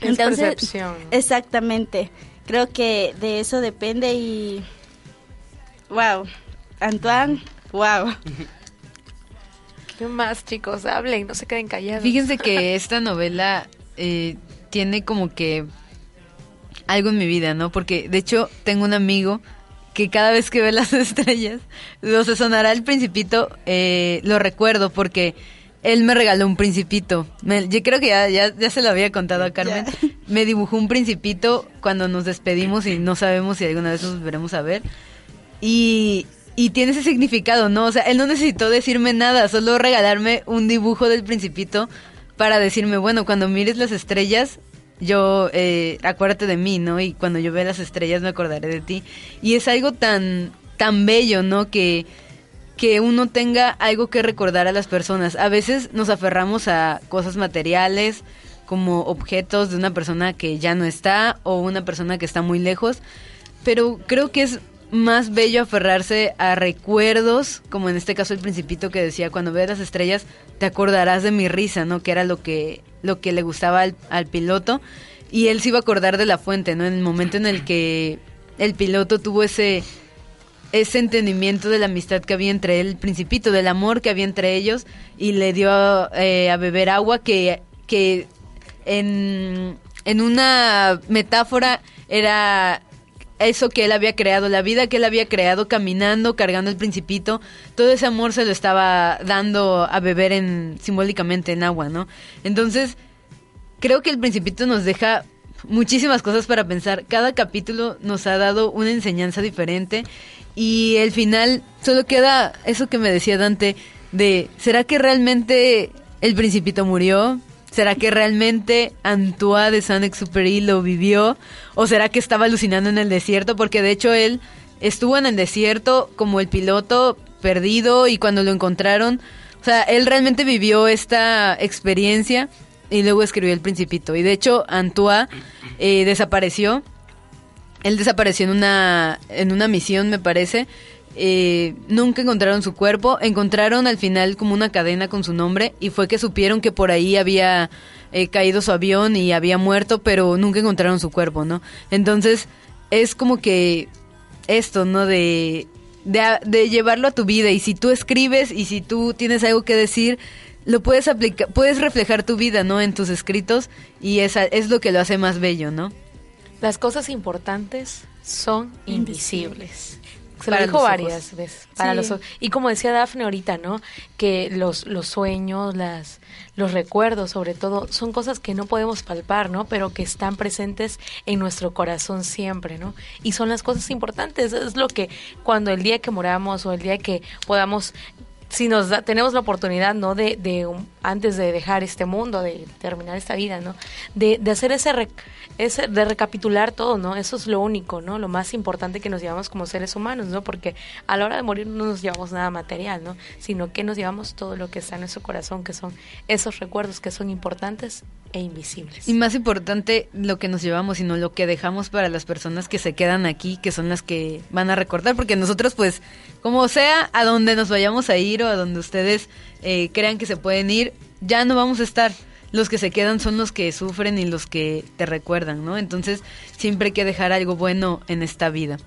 Es percepción. Exactamente, creo que de eso depende y... ¡Wow! Antoine, wow. ¿Qué más, chicos? Hablen, no se queden callados. Fíjense que esta novela eh, tiene como que algo en mi vida, ¿no? Porque de hecho tengo un amigo que cada vez que ve las estrellas, o sea, sonará el principito, eh, lo recuerdo porque él me regaló un principito. Me- yo creo que ya, ya, ya se lo había contado a Carmen. Me dibujó un principito cuando nos despedimos y no sabemos si alguna vez nos volveremos a ver. Y, y tiene ese significado, ¿no? O sea, él no necesitó decirme nada, solo regalarme un dibujo del principito para decirme, bueno, cuando mires las estrellas, yo, eh, acuérdate de mí, ¿no? Y cuando yo vea las estrellas me acordaré de ti. Y es algo tan, tan bello, ¿no? Que, que uno tenga algo que recordar a las personas. A veces nos aferramos a cosas materiales, como objetos de una persona que ya no está o una persona que está muy lejos, pero creo que es más bello aferrarse a recuerdos, como en este caso el principito que decía, cuando veas las estrellas te acordarás de mi risa, ¿no? Que era lo que, lo que le gustaba al, al piloto. Y él se iba a acordar de la fuente, ¿no? En el momento en el que el piloto tuvo ese, ese entendimiento de la amistad que había entre él, el principito, del amor que había entre ellos, y le dio eh, a beber agua que, que en, en una metáfora era eso que él había creado, la vida que él había creado caminando, cargando el principito, todo ese amor se lo estaba dando a beber en simbólicamente en agua, ¿no? Entonces, creo que el principito nos deja muchísimas cosas para pensar. Cada capítulo nos ha dado una enseñanza diferente y el final solo queda eso que me decía Dante de ¿será que realmente el principito murió? ¿Será que realmente Antoine de Saint-Exupéry lo vivió? ¿O será que estaba alucinando en el desierto? Porque de hecho él estuvo en el desierto como el piloto perdido y cuando lo encontraron, o sea, él realmente vivió esta experiencia y luego escribió El Principito. Y de hecho Antoine eh, desapareció. Él desapareció en una, en una misión, me parece. Eh, nunca encontraron su cuerpo. Encontraron al final como una cadena con su nombre y fue que supieron que por ahí había eh, caído su avión y había muerto, pero nunca encontraron su cuerpo, ¿no? Entonces es como que esto, ¿no? De, de, de llevarlo a tu vida y si tú escribes y si tú tienes algo que decir, lo puedes aplicar, puedes reflejar tu vida, ¿no? En tus escritos y esa es lo que lo hace más bello, ¿no? Las cosas importantes son invisibles. Se lo dijo varias ojos. veces. Para Sí. los ojos. Y como decía Dafne ahorita, ¿no? Que los, los sueños, las, los recuerdos, sobre todo, son cosas que no podemos palpar, ¿no? Pero que están presentes en nuestro corazón siempre, ¿no? Y son las cosas importantes. Es lo que cuando el día que moramos o el día que podamos si nos da- tenemos la oportunidad, ¿no? De, de antes de dejar este mundo, de terminar esta vida, ¿no? De, de hacer ese, rec- ese, de recapitular todo, ¿no? Eso es lo único, ¿no? Lo más importante que nos llevamos como seres humanos, ¿no? Porque a la hora de morir no nos llevamos nada material, ¿no? Sino que nos llevamos todo lo que está en nuestro corazón, que son esos recuerdos que son importantes e invisibles. Y más importante lo que nos llevamos, sino lo que dejamos para las personas que se quedan aquí, que son las que van a recordar, porque nosotros pues, como sea, a donde nos vayamos a ir o a donde ustedes eh, crean que se pueden ir, ya no vamos a estar. Los que se quedan son los que sufren y los que te recuerdan, ¿no? Entonces siempre hay que dejar algo bueno en esta vida.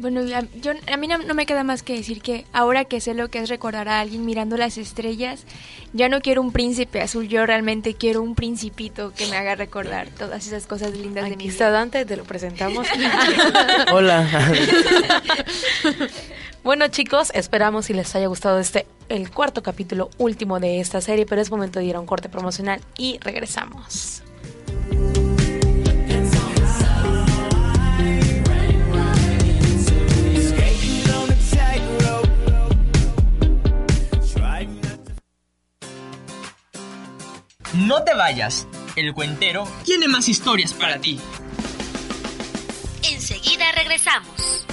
Bueno, a, yo, a mí no, no me queda más que decir que ahora que sé lo que es recordar a alguien mirando las estrellas, ya no quiero un príncipe azul, yo realmente quiero un principito que me haga recordar todas esas cosas lindas de mi Aquí está vida. Dante, te lo presentamos. Hola. Bueno chicos, esperamos si les haya gustado este el cuarto capítulo último de esta serie, pero es momento de ir a un corte promocional y regresamos. No te vayas. El cuentero tiene más historias para ti. Enseguida regresamos.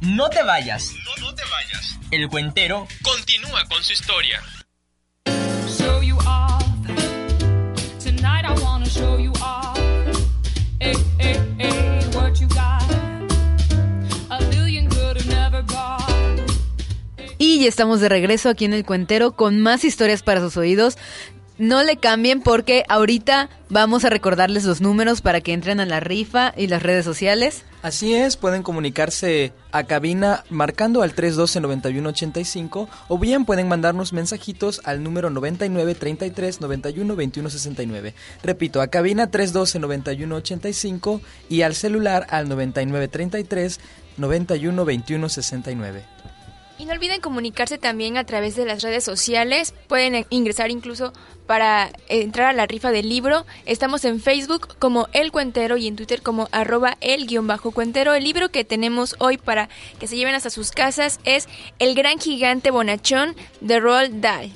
No te vayas. No, no te vayas. El cuentero continúa con su historia. Y estamos de regreso aquí en el Cuentero con más historias para sus oídos. No le cambien porque ahorita vamos a recordarles los números para que entren a la rifa y las redes sociales. Así es, pueden comunicarse a cabina marcando al 312-9185 o bien pueden mandarnos mensajitos al número 9933-912169. Repito, a cabina 312-9185 y al celular al 9933-912169. Y no olviden comunicarse también a través de las redes sociales. Pueden eh, ingresar incluso para entrar a la rifa del libro. Estamos en Facebook como El Cuentero y en Twitter como arroba el guion bajo cuentero. El libro que tenemos hoy para que se lleven hasta sus casas es El Gran Gigante Bonachón de Roald Dahl.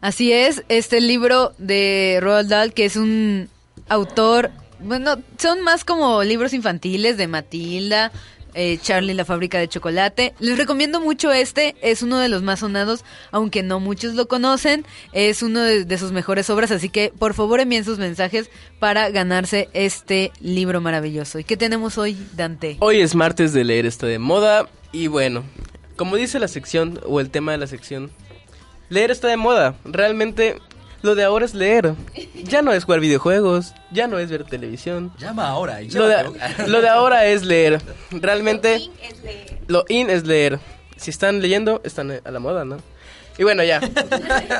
Así es, este libro de Roald Dahl, que es un autor, bueno, son más como libros infantiles de Matilda, eh, Charlie la fábrica de chocolate. Les recomiendo mucho este, es uno de los más sonados, aunque no muchos lo conocen, es uno de, sus mejores obras, así que por favor envíen sus mensajes para ganarse este libro maravilloso. ¿Y qué tenemos hoy, Dante? Hoy es martes de leer esto de moda y bueno, como dice la sección o el tema de la sección, leer está de moda. Realmente lo de ahora es leer. Ya no es jugar videojuegos, ya no es ver televisión. Llama ahora. y Lo de, lo ahora es leer. Realmente lo in es leer. Si están leyendo, están a la moda, ¿no? Y bueno, ya.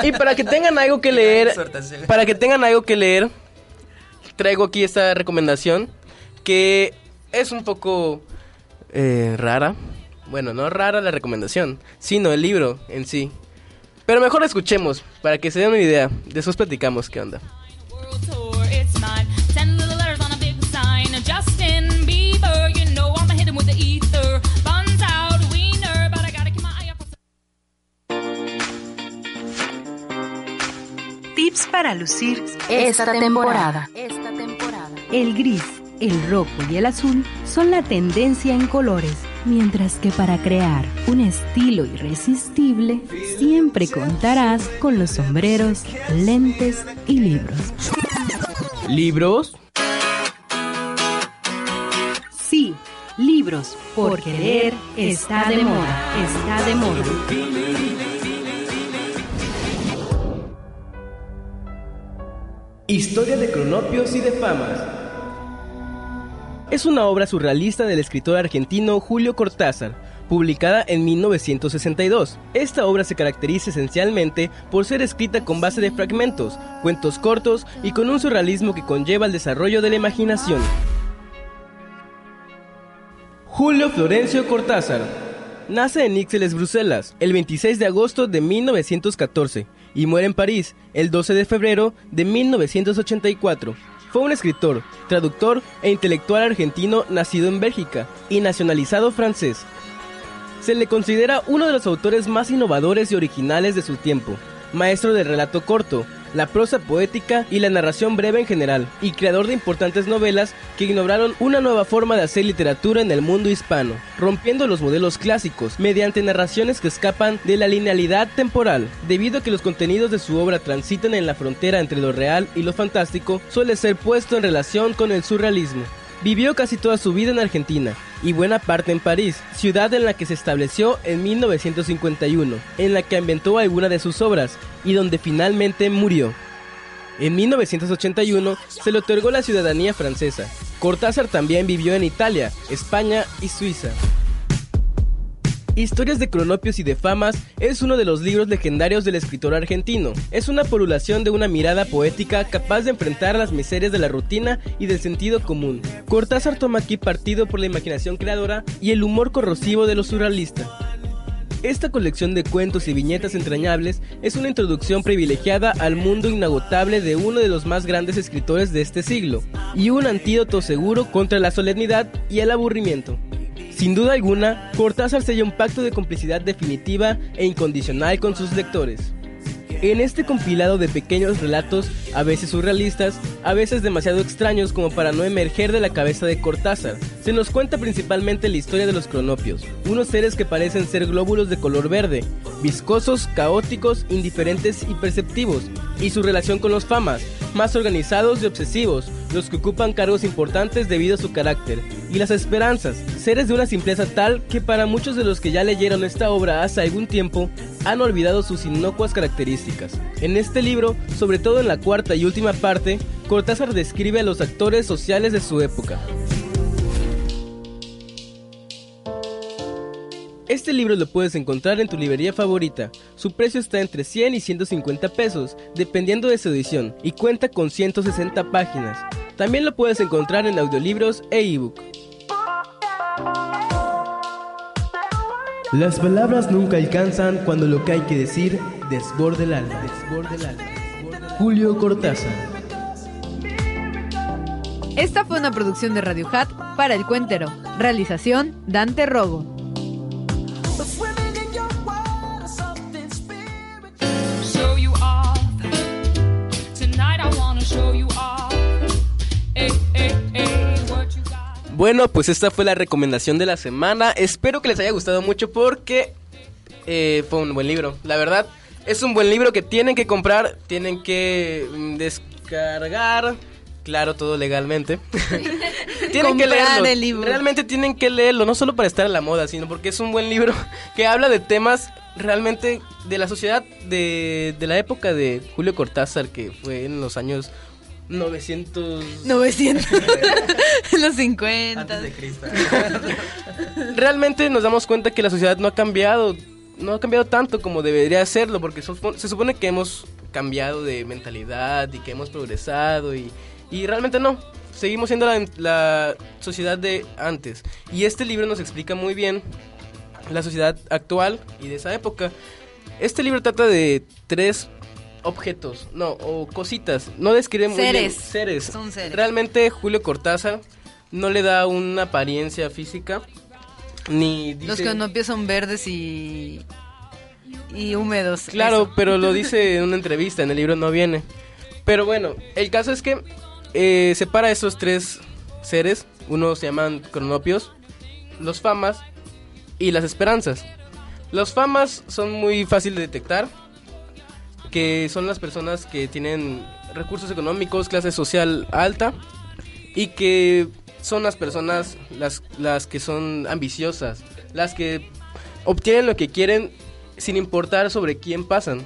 Y para que tengan algo que leer, para que tengan algo que leer, traigo aquí esta recomendación que es un poco eh, rara. Bueno, no rara la recomendación, sino el libro en sí. Pero mejor escuchemos para que se den una idea. Después platicamos qué onda. Tips para lucir Esta temporada. Esta temporada. El gris, el rojo y el azul son la tendencia en colores, mientras que para crear un estilo irresistible siempre contarás con los sombreros, lentes y libros. ¿Libros? Sí, libros, porque leer está de moda, está de moda. Historia de cronopios y de famas. Es una obra surrealista del escritor argentino Julio Cortázar, publicada en 1962. Esta obra se caracteriza esencialmente por ser escrita con base de fragmentos, cuentos cortos y con un surrealismo que conlleva el desarrollo de la imaginación. Julio Florencio Cortázar. Nace en Ixelles, Bruselas, el 26 de agosto de 1914 y muere en París el 12 de febrero de 1984. Fue un escritor, traductor e intelectual argentino nacido en Bélgica y nacionalizado francés. Se le considera uno de los autores más innovadores y originales de su tiempo, maestro del relato corto, la prosa poética y la narración breve en general, y creador de importantes novelas que ignoraron una nueva forma de hacer literatura en el mundo hispano, rompiendo los modelos clásicos mediante narraciones que escapan de la linealidad temporal. Debido a que los contenidos de su obra transitan en la frontera entre lo real y lo fantástico, suele ser puesto en relación con el surrealismo. Vivió casi toda su vida en Argentina y buena parte en París, ciudad en la que se estableció en 1951, en la que inventó alguna de sus obras y donde finalmente murió. En 1981 se le otorgó la ciudadanía francesa. Cortázar también vivió en Italia, España y Suiza. Historias de cronopios y de famas es uno de los libros legendarios del escritor argentino. Es una polulación de una mirada poética capaz de enfrentar las miserias de la rutina y del sentido común. Cortázar toma aquí partido por la imaginación creadora y el humor corrosivo de lo surrealista. Esta colección de cuentos y viñetas entrañables es una introducción privilegiada al mundo inagotable de uno de los más grandes escritores de este siglo, y un antídoto seguro contra la solemnidad y el aburrimiento. Sin duda alguna, Cortázar sella un pacto de complicidad definitiva e incondicional con sus lectores. En este compilado de pequeños relatos, a veces surrealistas, a veces demasiado extraños como para no emerger de la cabeza de Cortázar, se nos cuenta principalmente la historia de los cronopios, unos seres que parecen ser glóbulos de color verde, viscosos, caóticos, indiferentes y perceptivos, y su relación con los famas, más organizados y obsesivos, los que ocupan cargos importantes debido a su carácter, y las esperanzas, seres de una simpleza tal que para muchos de los que ya leyeron esta obra hace algún tiempo, han olvidado sus inocuas características. En este libro, sobre todo en la cuarta y última parte, Cortázar describe a los actores sociales de su época. Este libro lo puedes encontrar en tu librería favorita. Su precio está entre 100 y 150 pesos, dependiendo de su edición, y cuenta con 160 páginas. También lo puedes encontrar en audiolibros e ebook. Las palabras nunca alcanzan cuando lo que hay que decir desborde el alma. Desborde el alma. Julio Cortázar. Esta fue una producción de Radio Hat para El Cuentero. Realización Dante Rogo. Bueno, pues esta fue la recomendación de la semana. Espero que les haya gustado mucho porque eh, fue un buen libro. La verdad, es un buen libro que tienen que comprar, tienen que mm, descargar. Claro, todo legalmente. tienen que leerlo. el libro. Realmente tienen que leerlo, no solo para estar a la moda, sino porque es un buen libro que habla de temas realmente de la sociedad de, de la época de Julio Cortázar, que fue en los años 900... 900. Los 50. realmente nos damos cuenta que la sociedad no ha cambiado, no ha cambiado tanto como debería hacerlo, porque so- se supone que hemos cambiado de mentalidad y que hemos progresado y, y realmente no. Seguimos siendo la, la sociedad de antes. Y este libro nos explica muy bien la sociedad actual y de esa época. Este libro trata de tres objetos, no, o cositas. No describe muy bien Seres. seres. Son seres. Realmente Julio Cortázar no le da una apariencia física ni dice Los cronopios son verdes y. y húmedos. Claro, Eso. pero lo dice en una entrevista, en el libro no viene. Pero bueno, el caso es que eh, separa esos tres seres. Uno se llaman cronopios, los famas y las esperanzas. Los famas son muy fácil de detectar, que son las personas que tienen recursos económicos, clase social alta y que son las personas las, las que son ambiciosas, las que obtienen lo que quieren sin importar sobre quién pasan.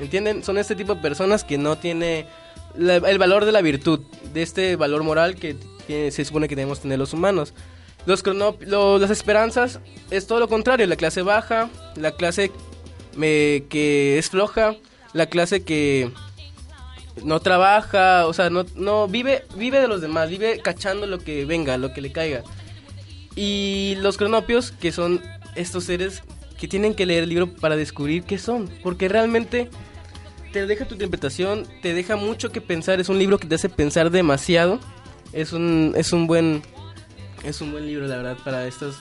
¿Entienden? Son este tipo de personas que no tiene el valor de la virtud, de este valor moral que se supone que debemos tener los humanos. Los lo- las esperanzas es todo lo contrario, la clase baja, la clase eh, que es floja, la clase que no trabaja, o sea, no, no vive, vive de los demás, vive cachando lo que venga, lo que le caiga. Y los cronopios, que son estos seres que tienen que leer el libro para descubrir qué son. Porque realmente te deja tu interpretación, te deja mucho que pensar. Es un libro que te hace pensar demasiado. Es un, es un buen es un buen libro, la verdad, para estos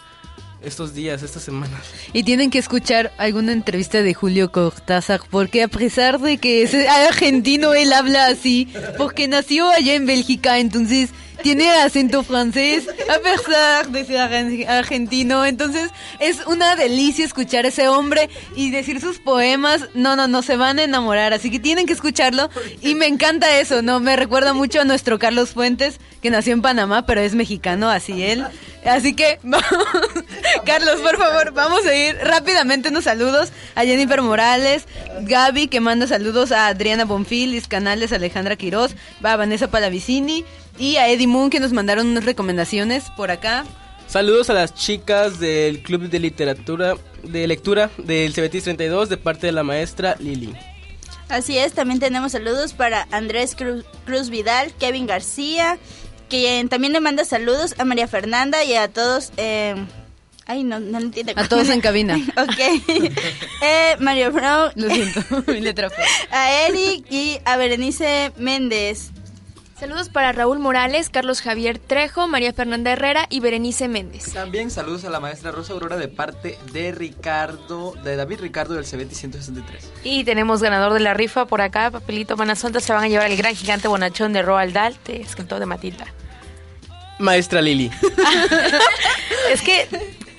estos días, estas semanas. Y tienen que escuchar alguna entrevista de Julio Cortázar, porque a pesar de que es argentino, él habla así, porque nació allá en Bélgica, entonces tiene acento francés, a pesar de ser argen- argentino. Entonces es una delicia escuchar ese hombre y decir sus poemas. No, no, no, se van a enamorar, así que tienen que escucharlo. Y me encanta eso, ¿no? Me recuerda mucho a nuestro Carlos Fuentes, que nació en Panamá, pero es mexicano, así él. Así que, vamos. Carlos, por favor, vamos a ir rápidamente unos saludos a Jennifer Morales, Gaby, que manda saludos a Adriana Bonfil, Canales, Alejandra Quiroz, a Vanessa Palavicini y a Eddie Moon, que nos mandaron unas recomendaciones por acá. Saludos a las chicas del Club de Literatura, de Lectura del Cebetis 32 de parte de la maestra Lili. Así es, también tenemos saludos para Andrés Cruz, Cruz Vidal, Kevin García, que también le manda saludos a María Fernanda y a todos. eh, ay, no, no lo entiendo. A todos en cabina. ok. eh, Mario Brown. Lo siento, mi letra fue. A Eric y a Berenice Méndez. Saludos para Raúl Morales, Carlos Javier Trejo, María Fernanda Herrera y Berenice Méndez. También saludos a la maestra Rosa Aurora de parte de Ricardo, de David Ricardo del CBT 163. Y tenemos ganador de la rifa por acá, papelito Manazonta, se van a llevar el gran gigante bonachón de Roald Dahl, de escritor de Matilda. Maestra Lili. Es que,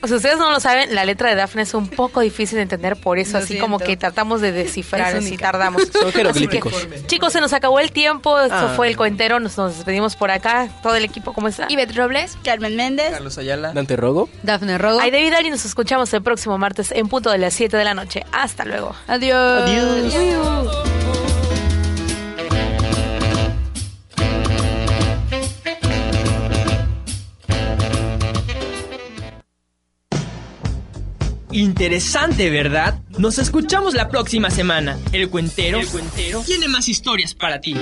o sea, ustedes no lo saben, la letra de Dafne es un poco difícil de entender, por eso Lo así como que tratamos de descifrar, Es así tardamos. Son Así que, jeroglíficos. chicos, se nos acabó el tiempo, esto Ah. fue el coentero, nos, nos despedimos por acá, todo el equipo, ¿cómo está? Ivette Robles, Carmen Méndez, Carlos Ayala. Dante Rogo. Dafne Rogo. Ay, David y nos escuchamos el próximo martes en punto de las 7 de la noche. Hasta luego. Adiós. Adiós. Interesante, ¿verdad? Nos escuchamos la próxima semana. El cuentero, tiene más historias para ti.